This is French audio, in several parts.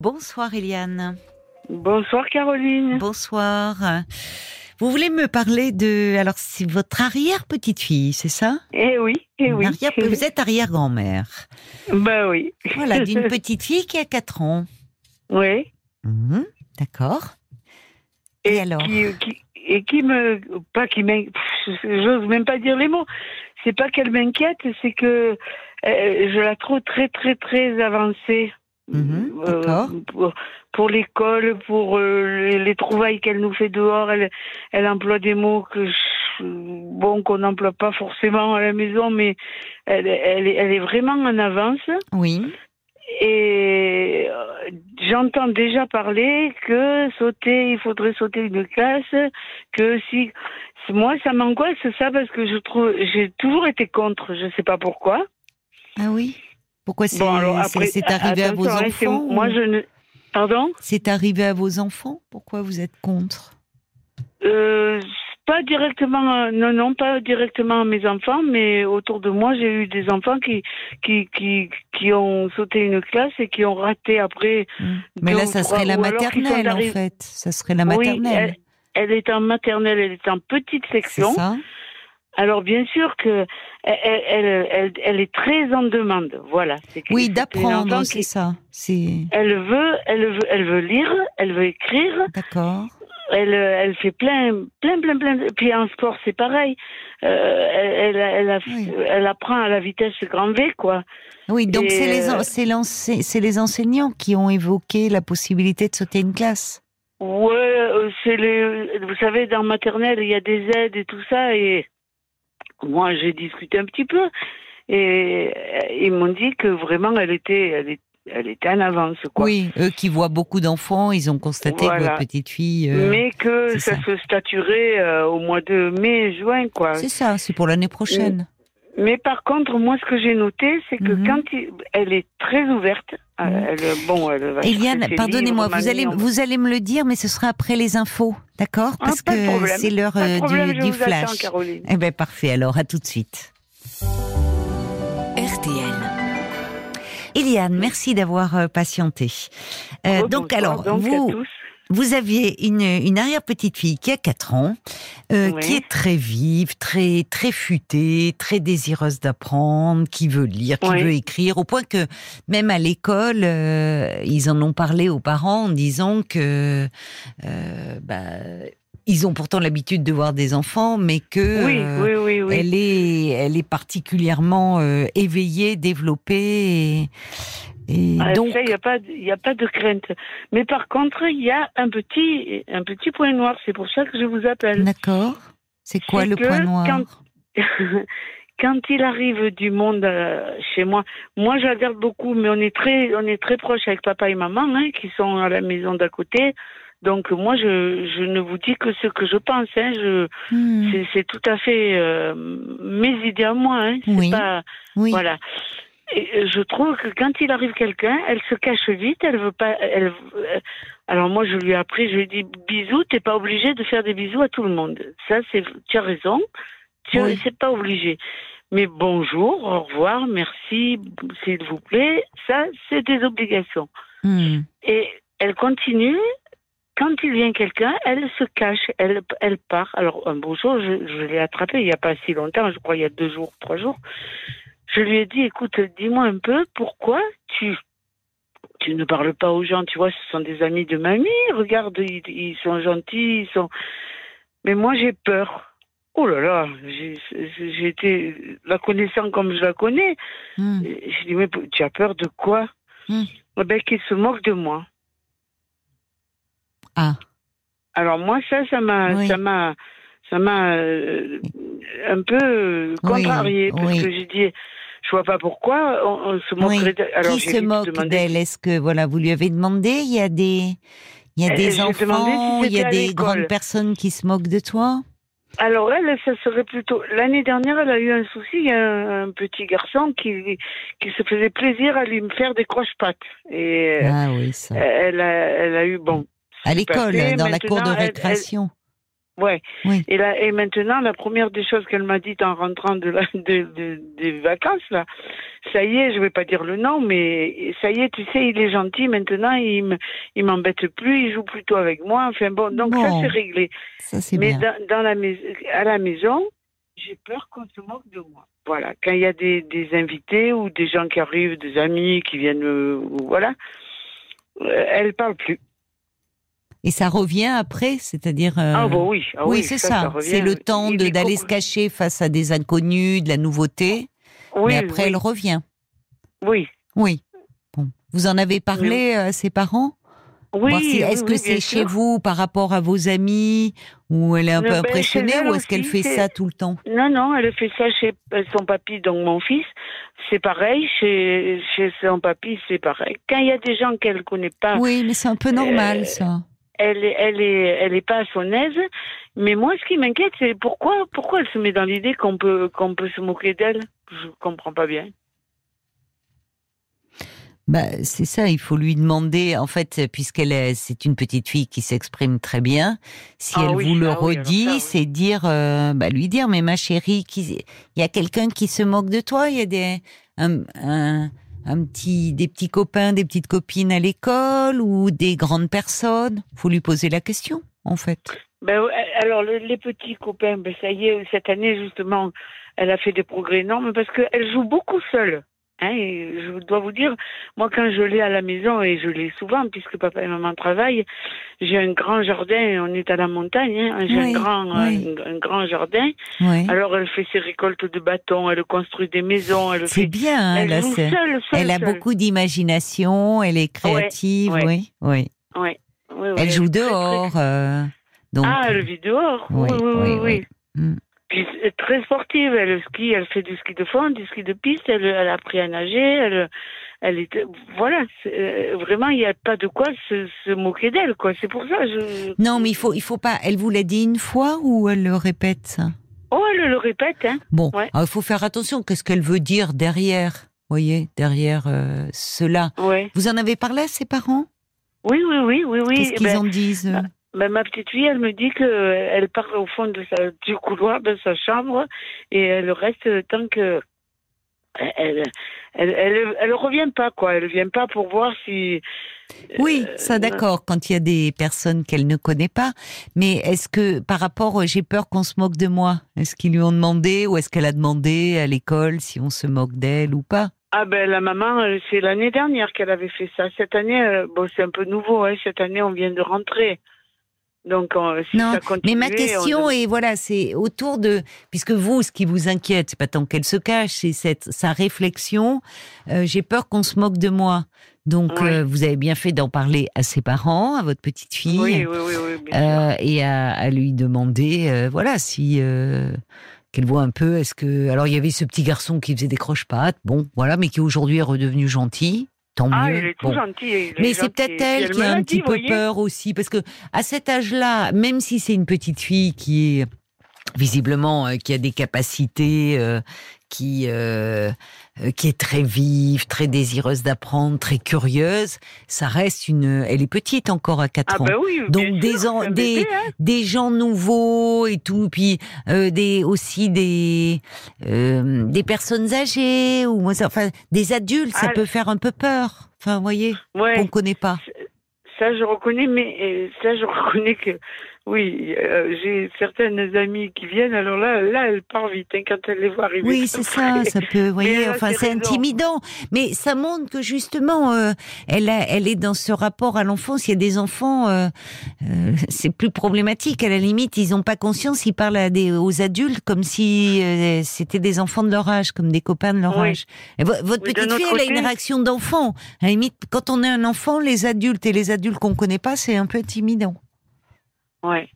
Bonsoir Eliane. Bonsoir Caroline. Bonsoir. Vous voulez me parler de... Alors c'est votre arrière-petite-fille, c'est ça? Eh oui, eh oui. Arrière... Vous êtes arrière-grand-mère. Bah oui. Voilà, d'une petite fille qui a 4 ans. Oui. Mhm, D'accord. Et, Et alors qui, qui- et qui me... Pas qui m'inquiète... J'ose même pas dire les mots. C'est pas qu'elle m'inquiète, c'est que euh, je la trouve très très très avancée. Mhm, Euh, pour pour l'école, pour euh, les, les trouvailles qu'elle nous fait dehors, elle, elle emploie des mots que je- bon qu'on n'emploie pas forcément à la maison, mais elle, elle, est- elle est vraiment en avance. Oui. Et euh, j'entends déjà parler que sauter, il faudrait sauter une classe, que si moi ça m'angoisse ça parce que je trouve j'ai toujours été contre, je sais pas pourquoi. Ah oui Pourquoi c'est Bon c'est- c'est arrivé à vos c'est- enfants Moi je ne pardon. C'est arrivé à vos enfants Pourquoi vous êtes contre Euh, pas directement, euh, non, non, pas directement à mes enfants, mais autour de moi, j'ai eu des enfants qui, qui, qui, qui ont sauté une classe et qui ont raté après. Hmm. Mais là, ça serait la maternelle en fait. Ça serait la Oui, maternelle. Elle est en maternelle, elle est en petite c'est section. ça Alors bien sûr que elle, elle, elle, elle est très en demande. Voilà. Oui, d'apprendre, c'est ça. Elle veut, elle veut, elle veut lire, elle veut écrire. d'accord. Elle, elle fait plein, plein, plein, plein. Puis en sport, c'est pareil. Euh, elle, elle, elle, a- Oui. elle apprend à la vitesse grand V, quoi. Oui, donc c'est les, euh, c'est les enseignants qui ont évoqué la possibilité de sauter une classe. Ouais, euh, c'est les. Vous savez, dans maternelle, il y a des aides et tout ça, et moi, j'ai discuté un petit peu, et ils m'ont dit que vraiment, elle était, elle est- elle était en avance, quoi. Oui, eux qui voient beaucoup d'enfants, ils ont constaté que votre petite fille. euh, Mais que ça, ça. se statuerait euh, au mois de mai, juin, quoi. C'est ça, c'est pour l'année prochaine. Mais par contre, moi, ce que j'ai noté, c'est que Mhm. quand il- elle est très ouverte. Elle, bon, elle va Eliane, ses pardonnez-moi, vous allez, on- vous allez me le dire, mais ce sera après les infos, d'accord Ah, Parce que c'est l'heure euh, du, je du vous attends, flash. Caroline. Eh ben parfait, alors à tout de suite. RTL. Eliane, merci d'avoir euh, patienté. Euh, donc alors, donc, à vous, tous. Vous aviez une, une arrière-petite-fille qui a 4 ans, euh, Oui. qui est très vive, très très futée, très désireuse d'apprendre, qui veut lire, qui Oui. veut écrire, au point que même à l'école, euh, ils en ont parlé aux parents en disant que euh, bah, ils ont pourtant l'habitude de voir des enfants, mais que Oui, euh, oui, oui, oui. elle est elle est particulièrement euh, éveillée, développée. Et, et Ah, donc, il n'y a a pas de crainte. Mais par contre, il y a un petit, un petit point noir. C'est pour ça que je vous appelle. d'accord. C'est quoi le point noir quand- Quand il arrive du monde euh, chez moi, moi je la garde beaucoup, mais on est très, on est très proches avec papa et maman, hein, qui sont à la maison d'à côté. Donc moi, je, je ne vous dis que ce que je pense. Hein, je, Hmm. c'est, tout à fait euh, mes idées à moi. Hein, Oui. pas, Oui. voilà. Et je trouve que quand il arrive quelqu'un, elle se cache vite, elle veut pas. Elle, euh, alors moi, je lui ai appris, je lui ai dit bisous, t'es pas obligé de faire des bisous à tout le monde. Ça, c'est, tu as raison, tu Oui. c'est pas obligé. Mais bonjour, au revoir, merci, s'il vous plaît, ça, c'est des obligations. Hmm. Et elle continue. Quand il vient quelqu'un, elle se cache, elle, elle part. Alors un beau jour, je, je l'ai attrapée il n'y a pas si longtemps, je crois il y a deux jours, trois jours. Je lui ai dit, écoute, dis-moi un peu pourquoi tu tu ne parles pas aux gens? Tu vois, ce sont des amis de mamie. Regarde, ils, ils sont gentils, ils sont. Mais moi, j'ai peur. Oh là là, j'ai été la connaissant comme je la connais. Hmm. Je dis, mais tu as peur de quoi? Hmm. Eh ben, qu'il se moque de moi. Ah. Alors moi, ça, ça m'a, Oui. ça m'a, ça m'a euh, un peu contrarié parce oui. que j'ai dit, je vois pas pourquoi on, on se moquerait. Alors Qui se moque demandé- d'elle? Est-ce que voilà, vous lui avez demandé? Il y a des, il y a Euh, des si enfants, il y a des grandes personnes qui se moquent de toi? Alors elle, ça serait plutôt. L'année dernière, elle a eu un souci. Il y a un, petit garçon qui qui se faisait plaisir à lui me faire des croche-pattes et euh, Ah oui, ça. elle a, elle a eu bon. À l'école, dans la cour de Maintenant, elle- elle- récréation. Ouais. Oui. Et là, et maintenant, la première des choses qu'elle m'a dit en rentrant de, la, de, de- des vacances, là, ça y est, je vais pas dire le nom, mais ça y est, tu sais, il est gentil maintenant, il me, il m'embête plus, il joue plutôt avec moi. Enfin bon, donc ça c'est réglé. Ça, c'est Mais bien. dans, dans la à la maison, j'ai peur qu'on se moque de moi. Voilà, quand il y a des, des invités ou des gens qui arrivent, des amis qui viennent, euh, voilà, euh, elle parle plus. Et ça revient après, c'est-à-dire. euh, ah oui, ah, oui, c'est ça. C'est le temps d'aller se cacher face à des inconnus, de la nouveauté. Oui, mais après, oui, elle revient. oui. Oui. Bon. Vous en avez parlé à ses parents? Oui, si- oui, Est-ce que oui, c'est chez vous par rapport à vos amis Ou elle est un Non, peu ben, impressionnée Ou est-ce qu'elle fait ça tout le temps? Non, non, elle fait ça chez euh, son papy, donc mon fils. C'est pareil, chez, chez son papy, c'est pareil. Quand il y a des gens qu'elle connaît pas, Oui, mais c'est un peu normal, Euh, ça. Elle, est- elle est, elle est pas à son aise. Mais moi, ce qui m'inquiète, c'est pourquoi, pourquoi elle se met dans l'idée qu'on peut, qu'on peut se moquer d'elle? Je comprends pas bien. Bah, c'est ça, il faut lui demander, en fait, puisqu'elle est, c'est une petite fille qui s'exprime très bien, si Ah elle oui, vous le ah oui, redit, oui. c'est dire, euh, bah, lui dire, mais ma chérie, il y a quelqu'un qui se moque de toi, il y a des, un, un, un petit, des petits copains, des petites copines à l'école ou des grandes personnes? Faut lui poser la question, en fait. Ben, ouais, alors, le- les petits copains, ben, ça y est, cette année, justement, elle a fait des progrès énormes parce qu'elle joue beaucoup seule. Hein, et je dois vous dire, moi, quand je l'ai à la maison, et je l'ai souvent, puisque papa et maman travaillent, j'ai un grand jardin, on est à la montagne, hein, j'ai Oui, un, grand, oui. un, un grand jardin. Oui. Alors, elle fait ses récoltes de bâtons, elle construit des maisons, elle C'est fait... bien, hein, Elle là, seule, seule, Elle a beaucoup d'imagination, elle est créative, oui, oui. Elle joue dehors, euh, donc. Ah, elle vit dehors. Oui, Oui, oui, Puis très sportive, elle skie, elle fait du ski de fond, du ski de piste, elle, elle a appris à nager, elle, elle est, voilà, euh, vraiment il n'y a pas de quoi se, se moquer d'elle, quoi. C'est pour ça, je. Non, mais il faut, il faut pas. Elle vous l'a dit une fois ou elle le répète ça? Oh, elle le répète, hein. Bon, Ouais. alors, il faut faire attention. Qu'est-ce qu'elle veut dire derrière Voyez, derrière euh, cela? Ouais. Vous en avez parlé à ses parents? Oui, oui, oui, oui, oui. Qu'est-ce qu'ils Ben, en disent ben, ma petite fille, elle me dit que euh, elle part au fond de sa, du couloir de sa chambre et elle reste tant que elle, elle, elle, elle revient pas, quoi. Elle vient pas pour voir si. Oui, euh, ça d'accord. Quand il y a des personnes qu'elle ne connaît pas, mais est-ce que par rapport, euh, j'ai peur qu'on se moque de moi? Est-ce qu'ils lui ont demandé ou est-ce qu'elle a demandé à l'école si on se moque d'elle ou pas? Ah ben la maman, euh, c'est l'année dernière qu'elle avait fait ça. Cette année, euh, bon c'est un peu nouveau. Hein. Cette année, on vient de rentrer. Donc euh, si Non, ça continue, Mais ma question est voilà, c'est autour de puisque vous, ce qui vous inquiète, c'est pas tant qu'elle se cache, c'est cette sa réflexion. euh, J'ai peur qu'on se moque de moi. Donc Oui. euh, vous avez bien fait d'en parler à ses parents, à votre petite fille, Oui, oui, euh, et à, à lui demander, voilà, si qu'elle voit un peu. Est-ce que alors il y avait ce petit garçon qui faisait des croche-pattes, bon, voilà, mais qui aujourd'hui est redevenu gentil. Tant Ah, mieux. il est tout Bon. gentil. il est Mais c'est peut-être elle qui a un petit peu peur aussi, parce que à cet âge-là, même si c'est une petite fille qui est visiblement euh, qui a des capacités, euh, qui euh, euh, qui est très vive, très désireuse d'apprendre, très curieuse, ça reste une. Elle est petite encore à 4 Ah ans. ben oui. Donc des sûr, des- bébé, hein. Des gens nouveaux et tout, puis euh, des aussi des euh, des personnes âgées ou enfin des adultes, ça Ah. peut faire un peu peur. Enfin, vous voyez, Ouais. qu'on connaît pas. Ça, je reconnais, mais ça, je reconnais que, oui, euh, j'ai certaines amies qui viennent, alors là, là, elle part vite, hein, quand elle les voit arriver. Oui, c'est ça, ça peut, vous voyez, enfin, c'est intimidant. Mais ça montre que justement, euh, elle, a, elle est dans ce rapport à l'enfance. Il y a des enfants, euh, euh, c'est plus problématique. À la limite, ils n'ont pas conscience, ils parlent à des, aux adultes comme si euh, c'était des enfants de leur âge, comme des copains de leur Oui. âge. Et votre Oui, petite fille, elle a une réaction d'enfant. À la limite, quand on est un enfant, les adultes et les adultes qu'on connaît pas, c'est un peu intimidant. Ouais.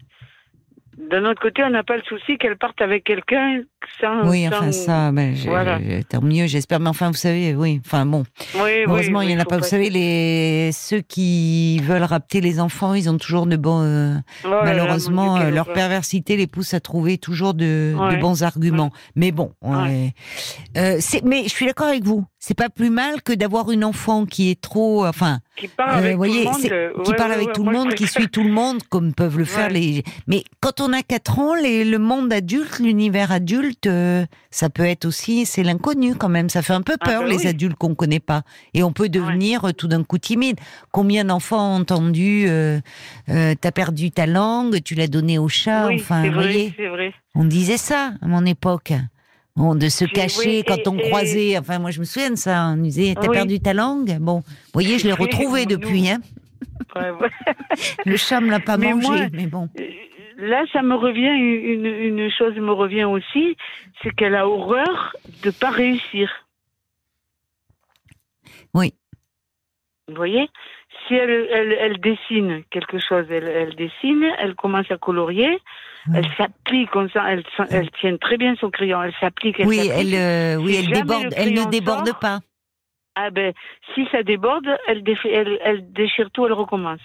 D'un autre côté, on n'a pas le souci qu'elle parte avec quelqu'un sans. Oui, sans- enfin ça, ben, je- Voilà. tant mieux, j'espère. Mais enfin, vous savez, oui, enfin bon. Oui, Heureusement, oui, il y en a pas. Vous savez, les ceux qui veulent rapter les enfants, ils ont toujours de bons. euh, Oh là là, malheureusement, euh, leur perversité les pousse à trouver toujours de, bons arguments. Mais bon, on Ouais. est- euh, c'est- mais je suis d'accord avec vous. C'est pas plus mal que d'avoir une enfant qui est trop, enfin, qui parle avec euh, voyez, tout le monde. qui parle ouais, avec ouais, tout le monde, qui suit tout le monde, comme peuvent le faire les. Mais quand on a 4 ans, les- le monde adulte, l'univers adulte, euh, ça peut être aussi, c'est l'inconnu quand même. Ça fait un peu Ah peur bah les oui. adultes qu'on connaît pas, et on peut devenir euh, tout d'un coup timide. Combien d'enfants ont entendu euh, T'as perdu ta langue, tu l'as donnée au chat. Oui, enfin, vous voyez, vrai. on disait ça à mon époque. Bon, de se cacher oui, quand et- on et- croisait. Enfin, moi, je me souviens de ça. On disait, t'as Oui. perdu ta langue? Bon, vous voyez, je l'ai Oui, retrouvé nous- depuis. Hein. Le chat me l'a pas Mais mangé, moi- mais bon. Euh, Là, ça me revient, une, une chose me revient aussi, c'est qu'elle a horreur de pas réussir. Oui. Vous voyez? Si elle, elle, elle dessine quelque chose, elle, elle dessine, elle commence à colorier, Ouais. elle s'applique, on sent, elle, elle tient très bien son crayon, elle s'applique. elle Oui, s'applique. elle, euh, oui, Si elle déborde, le elle ne déborde sort, pas. Ah ben, si ça déborde, elle, défait, elle, déchire tout, elle recommence.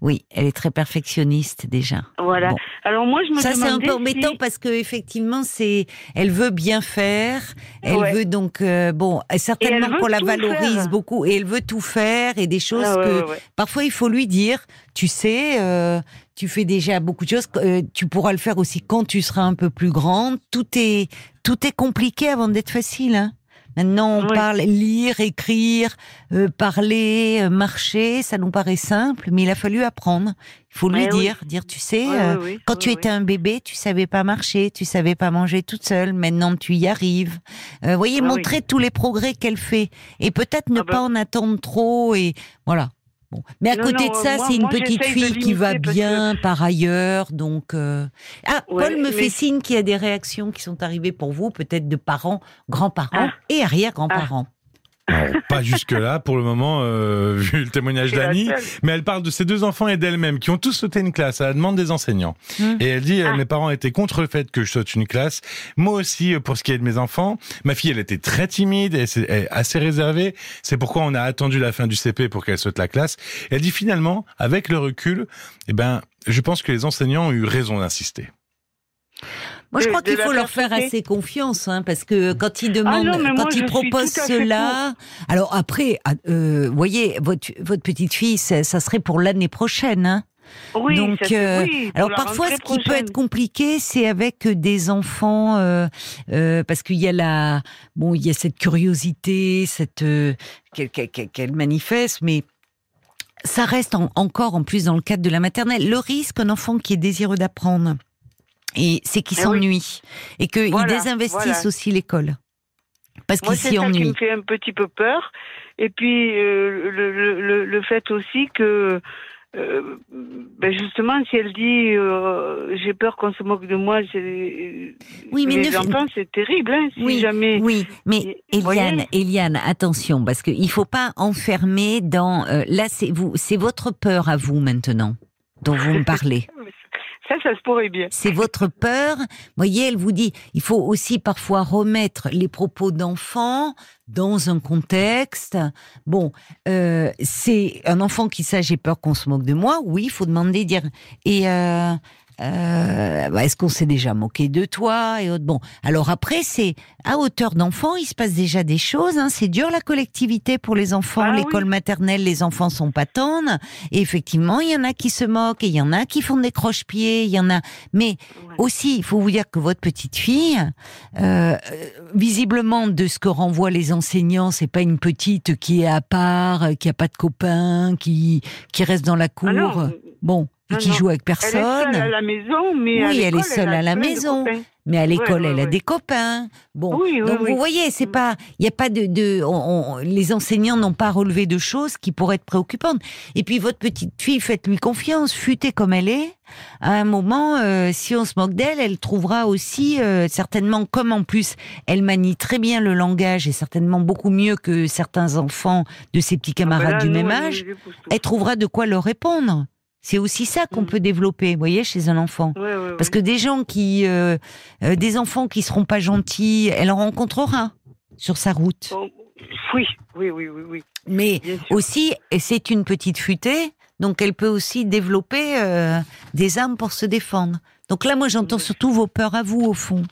Oui, elle est très perfectionniste déjà. Voilà. Bon. Alors moi, je me Ça, c'est un peu embêtant si- parce que effectivement, c'est, elle veut bien faire. Elle Ouais. veut donc, euh, bon, certainement qu'on la valorise faire. beaucoup et elle veut tout faire et des choses Ah, ouais, que ouais. parfois il faut lui dire, tu sais, euh, tu fais déjà beaucoup de choses, euh, tu pourras le faire aussi quand tu seras un peu plus grande. Tout est, tout est compliqué avant d'être facile. Hein. Maintenant, on Oui. parle lire, écrire, euh, parler, euh, marcher, ça nous paraît simple, mais il a fallu apprendre. Il faut lui oui. dire, dire, tu sais, euh, quand tu étais un bébé, tu savais pas marcher, tu savais pas manger toute seule. Maintenant, tu y arrives. Euh, voyez, Ah montrer tous les progrès qu'elle fait et peut-être ne Ah ben- pas en attendre trop et voilà. Bon. Mais à Non, côté non, de ça, c'est une moi, petite fille qui va bien par ailleurs, donc. euh, Ah, Ouais, Paul me mais- fait signe qu'il y a des réactions qui sont arrivées pour vous, peut-être de parents, grands-parents Ah. et arrière-grands-parents. Pas jusque-là pour le moment, euh, vu le témoignage d'Annie. Mais elle parle de ses deux enfants et d'elle-même qui ont tous sauté une classe à la demande des enseignants. Hmm. Et elle dit, euh, Ah. mes parents étaient contre le fait que je saute une classe. Moi aussi, euh, pour ce qui est de mes enfants, ma fille, elle était très timide, et assez réservée. C'est pourquoi on a attendu la fin du CP pour qu'elle saute la classe. Et elle dit finalement, avec le recul, eh ben, je pense que les enseignants ont eu raison d'insister. Moi, je crois qu'il faut leur faire assez confiance, hein, parce que quand ils demandent, Ah non, moi, quand ils proposent cela, alors après, ah, euh, voyez, votre, votre petite fille, ça, ça serait pour l'année prochaine. Hein. Oui, Donc, ça, euh, oui, alors parfois, ce qui peut être compliqué, c'est avec euh, des enfants, euh, euh, parce qu'il y a la, bon, il y a cette curiosité, cette qu'elle manifeste, mais ça reste en- encore en plus dans le cadre de la maternelle. Le risque, un enfant qui est désireux d'apprendre, et c'est qu'il Eh oui. s'ennuie et qu'il Voilà, désinvestisse voilà. aussi l'école parce Moi, qu'il c'est s'y ça qui me fait un petit peu peur. Et puis, euh, le, le, le, le fait aussi que, euh, ben justement, si elle dit euh, j'ai peur qu'on se moque de moi, c'est Oui, mais les ne- enfants, c'est terrible. Hein, si Oui, jamais. Oui, mais Eliane, Eliane, attention, parce qu'il faut pas enfermer dans. euh, là, c'est vous, c'est votre peur à vous maintenant dont vous me parlez. Ça, ça se pourrait bien. C'est votre peur. Voyez, elle vous dit, il faut aussi parfois remettre les propos d'enfants dans un contexte. Bon, euh, c'est un enfant qui sait j'ai peur qu'on se moque de moi. Oui, il faut demander, dire et euh, euh, bah, est-ce qu'on s'est déjà moqué de toi et autres? Bon, alors après c'est à hauteur d'enfant, il se passe déjà des choses. Hein. C'est dur la collectivité pour les enfants, Ah oui. l'école maternelle, les enfants sont pas tendres. Et effectivement, il y en a qui se moquent, et il y en a qui font des croche-pieds, il y en a. Mais Ouais. aussi, il faut vous dire que votre petite fille, euh, visiblement, de ce que renvoient les enseignants, c'est pas une petite qui est à part, qui a pas de copains, qui qui reste dans la cour, Ah non, bon, et qui joue avec elle est seule personne. à la maison, mais Oui, elle est seule à la maison. Mais à l'école, elle a des copains. Bon, Oui, oui, donc oui. vous voyez, c'est pas, il y a pas de, de on- on- les enseignants n'ont pas relevé de choses qui pourraient être préoccupantes. Et puis votre petite fille, faites-lui confiance, futée comme elle est. À un moment, euh, si on se moque d'elle, elle trouvera aussi euh, certainement, comme en plus, elle manie très bien le langage et certainement beaucoup mieux que certains enfants de ses petits Ah ben camarades là, du nous, même âge. Elle trouvera de quoi leur répondre. C'est aussi ça qu'on Mm. peut développer, vous voyez, chez un enfant. Ouais, ouais, Parce que des gens qui, euh, euh, des enfants qui seront pas gentils, elle en rencontrera sur sa route. Bon, oui, oui, oui, oui, oui. Mais aussi, et c'est une petite futée, donc elle peut aussi développer euh, des armes pour se défendre. Donc là, moi, j'entends surtout vos peurs à vous, au fond.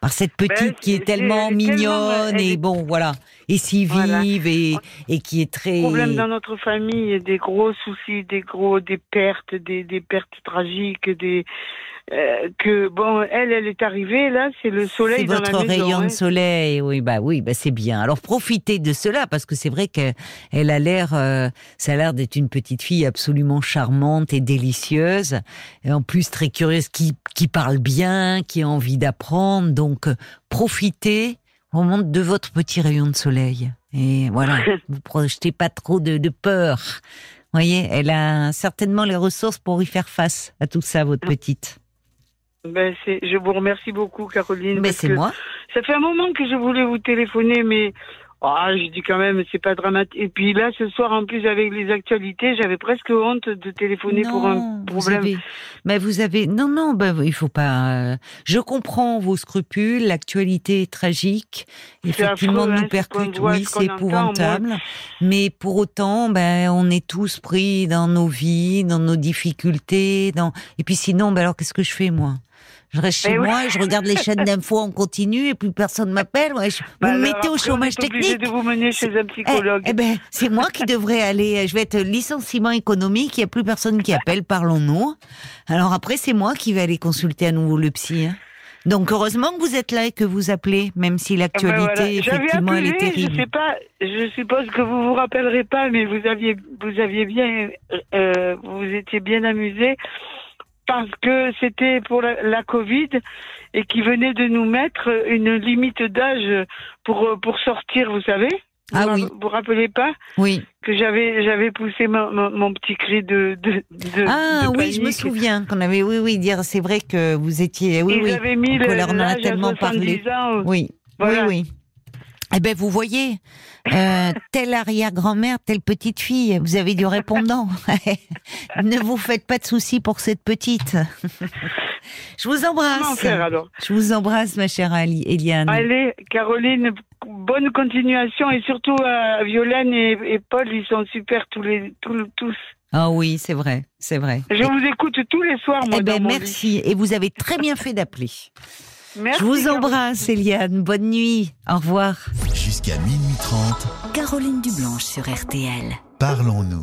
Par cette petite Ben, qui est tellement c'est mignonne tellement- et bon voilà et si Voilà. vive et, et qui est très Problème dans notre famille, des gros soucis, des gros, des pertes, des, des pertes tragiques, des euh, que bon, elle, elle est arrivée là, c'est le soleil dans votre la maison. rayon hein. de soleil, oui, bah oui, bah c'est bien. Alors profitez de cela parce que c'est vrai qu'elle elle a l'air, euh, ça a l'air d'être une petite fille absolument charmante et délicieuse, et en plus très curieuse, qui qui parle bien, qui a envie d'apprendre. Donc euh, profitez vraiment de votre petit rayon de soleil. Et voilà, vous projetez pas trop de, de peur. Vous voyez, elle a certainement les ressources pour y faire face à tout ça, votre petite. Ben, c'est, je vous remercie beaucoup, Caroline. Mais parce c'est moi. Ça fait un moment que je voulais vous téléphoner, mais ah, je dis quand même, c'est pas dramatique. Et puis là, ce soir, en plus, avec les actualités, j'avais presque honte de téléphoner pour un Non, vous problème. avez- mais vous avez non non bah il faut pas. euh, Je comprends vos scrupules. L'actualité est tragique. Effectivement, affreux, hein, nous qu'on percute. Oui, ce c'est entend, épouvantable. Mais pour autant, ben on est tous pris dans nos vies, dans nos difficultés. Dans et puis sinon, ben alors qu'est-ce que je fais moi? Je reste chez Eh oui. moi et je regarde les chaînes d'infos en continu et plus personne m'appelle. Ouais, je- vous Bah me mettez au chômage technique. de vous mener chez un Eh, psychologue. Eh, ben, c'est moi qui devrais aller. Je vais être licenciement économique. Il n'y a plus personne qui appelle. Parlons-nous. Alors après, c'est moi qui vais aller consulter à nouveau le psy. hein. Donc heureusement que vous êtes là et que vous appelez, même si Ah ben l'actualité, voilà. Effectivement, elle est appelé, terrible. Je sais pas, je suppose que vous vous rappellerez pas, mais vous aviez, vous aviez bien, euh, vous étiez bien amusé parce que c'était pour la, la Covid et qui venait de nous mettre une limite d'âge pour pour sortir, vous savez. Ah vous oui. Vous vous rappelez pas Oui. que j'avais j'avais poussé mon, mon, mon petit cri de de, de Ah de oui, je me souviens qu'on avait, oui, oui, dire, c'est vrai que vous étiez, oui, Ils oui. mis en le- on en a tellement 70 parlé. ans. Oui, Voilà. oui, oui. Eh ben, vous voyez, euh, telle arrière-grand-mère, telle petite fille, vous avez du répondant. ne vous faites pas de soucis pour cette petite. Je vous Comment embrasse. faire alors? Je vous embrasse, ma chère Ali, Eliane. Allez, Caroline, bonne continuation et surtout à Violaine et, et Paul, ils sont super tous les tous. tous. Ah oui, c'est vrai, c'est vrai. Je vous écoute tous les soirs, moi. Eh ben, merci. Et vous avez très bien fait d'appeler. Merci, Je vous embrasse, Eliane. Bonne nuit. Au revoir. Jusqu'à minuit 30, Caroline Dublanche sur RTL. parlons-nous.